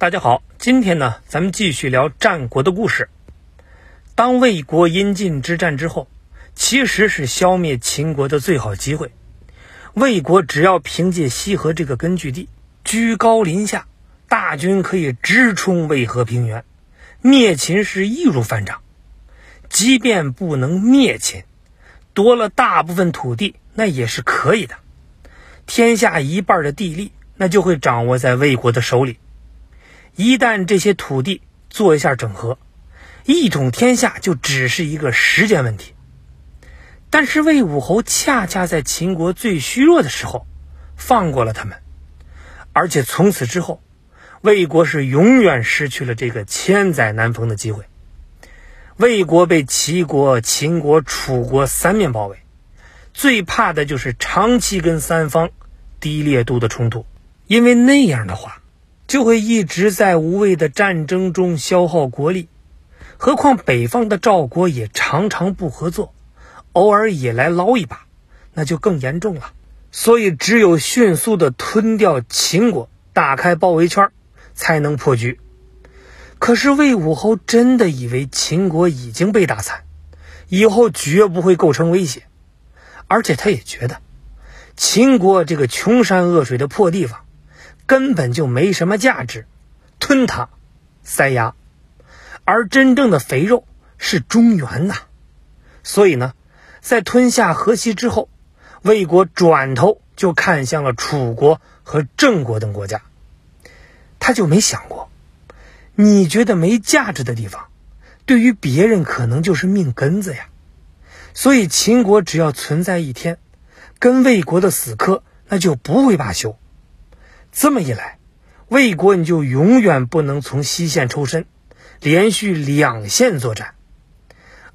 大家好，今天呢，咱们继续聊战国的故事。当魏国阴晋之战之后，其实是消灭秦国的最好机会。魏国只要凭借西河这个根据地，居高临下，大军可以直冲渭河平原，灭秦是易如反掌。即便不能灭秦，夺了大部分土地，那也是可以的。天下一半的地利，那就会掌握在魏国的手里。一旦这些土地做一下整合，一统天下就只是一个时间问题。但是魏武侯恰恰在秦国最虚弱的时候放过了他们，而且从此之后，魏国是永远失去了这个千载难逢的机会。魏国被齐国、秦国、楚国三面包围，最怕的就是长期跟三方低烈度的冲突，因为那样的话。就会一直在无谓的战争中消耗国力，何况北方的赵国也常常不合作，偶尔也来捞一把，那就更严重了。所以只有迅速的吞掉秦国，打开包围圈，才能破局。可是魏武侯真的以为秦国已经被打残，以后绝不会构成威胁，而且他也觉得秦国这个穷山恶水的破地方。根本就没什么价值，吞它，塞牙，而真正的肥肉是中原呐。所以呢，在吞下河西之后，魏国转头就看向了楚国和郑国等国家。他就没想过，你觉得没价值的地方，对于别人可能就是命根子呀。所以秦国只要存在一天，跟魏国的死磕那就不会罢休。这么一来，魏国你就永远不能从西线抽身，连续两线作战。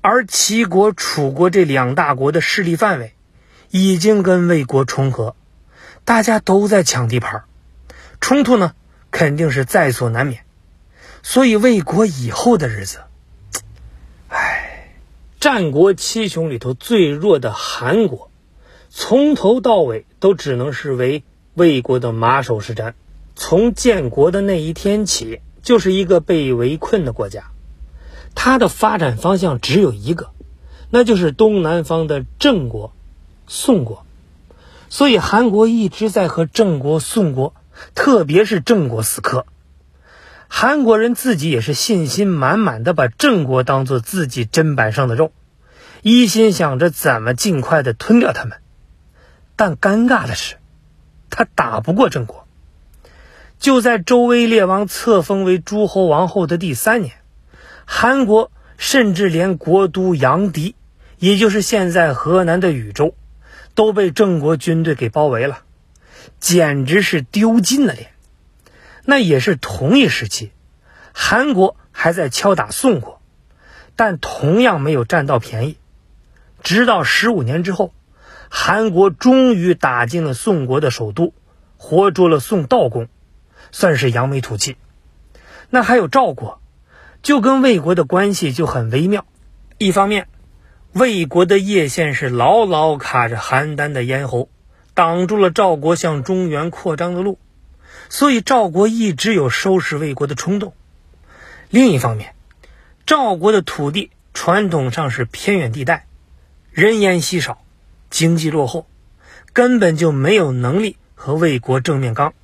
而齐国、楚国这两大国的势力范围已经跟魏国重合，大家都在抢地盘，冲突呢肯定是在所难免。所以魏国以后的日子，唉，战国七雄里头最弱的韩国，从头到尾都只能是为。魏国的马首是瞻，从建国的那一天起，就是一个被围困的国家。它的发展方向只有一个，那就是东南方的郑国、宋国。所以韩国一直在和郑国、宋国，特别是郑国死磕。韩国人自己也是信心满满的，把郑国当做自己砧板上的肉，一心想着怎么尽快的吞掉他们。但尴尬的是。他打不过郑国。就在周威烈王册封为诸侯王后的第三年，韩国甚至连国都阳翟，也就是现在河南的禹州，都被郑国军队给包围了，简直是丢尽了脸。那也是同一时期，韩国还在敲打宋国，但同样没有占到便宜。直到十五年之后。韩国终于打进了宋国的首都，活捉了宋悼公，算是扬眉吐气。那还有赵国，就跟魏国的关系就很微妙。一方面，魏国的叶县是牢牢卡着邯郸的咽喉，挡住了赵国向中原扩张的路，所以赵国一直有收拾魏国的冲动。另一方面，赵国的土地传统上是偏远地带，人烟稀少。经济落后，根本就没有能力和魏国正面刚，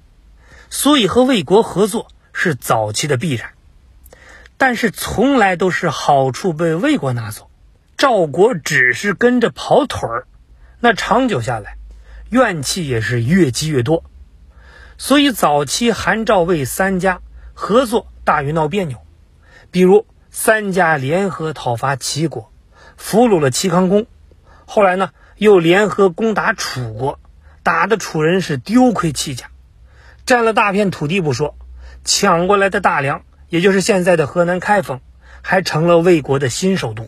所以和魏国合作是早期的必然。但是从来都是好处被魏国拿走，赵国只是跟着跑腿儿，那长久下来，怨气也是越积越多。所以早期韩赵魏三家合作大于闹别扭，比如三家联合讨伐齐国，俘虏了齐康公，后来呢？又联合攻打楚国，打的楚人是丢盔弃甲，占了大片土地不说，抢过来的大梁，也就是现在的河南开封，还成了魏国的新首都。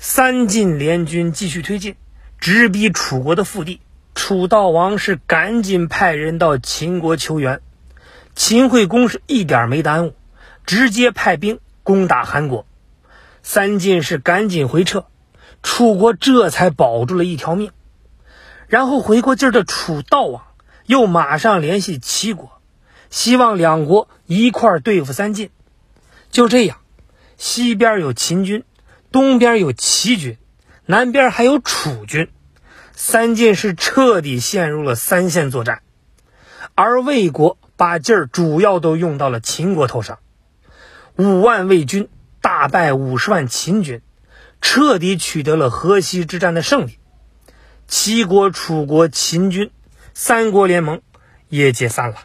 三晋联军继续推进，直逼楚国的腹地。楚悼王是赶紧派人到秦国求援，秦惠公是一点没耽误，直接派兵攻打韩国。三晋是赶紧回撤。楚国这才保住了一条命，然后回过劲儿的楚悼王又马上联系齐国，希望两国一块儿对付三晋。就这样，西边有秦军，东边有齐军，南边还有楚军，三晋是彻底陷入了三线作战。而魏国把劲儿主要都用到了秦国头上，五万魏军大败五十万秦军，彻底取得了河西之战的胜利。齐国、楚国、秦军三国联盟也解散了。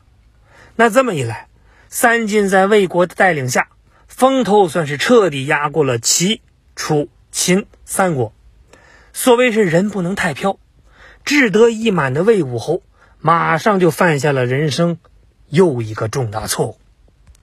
那这么一来，三晋在魏国的带领下，风头算是彻底压过了齐、楚、秦三国。所谓是人不能太飘，志得意满的魏武侯。马上就犯下了人生又一个重大错误。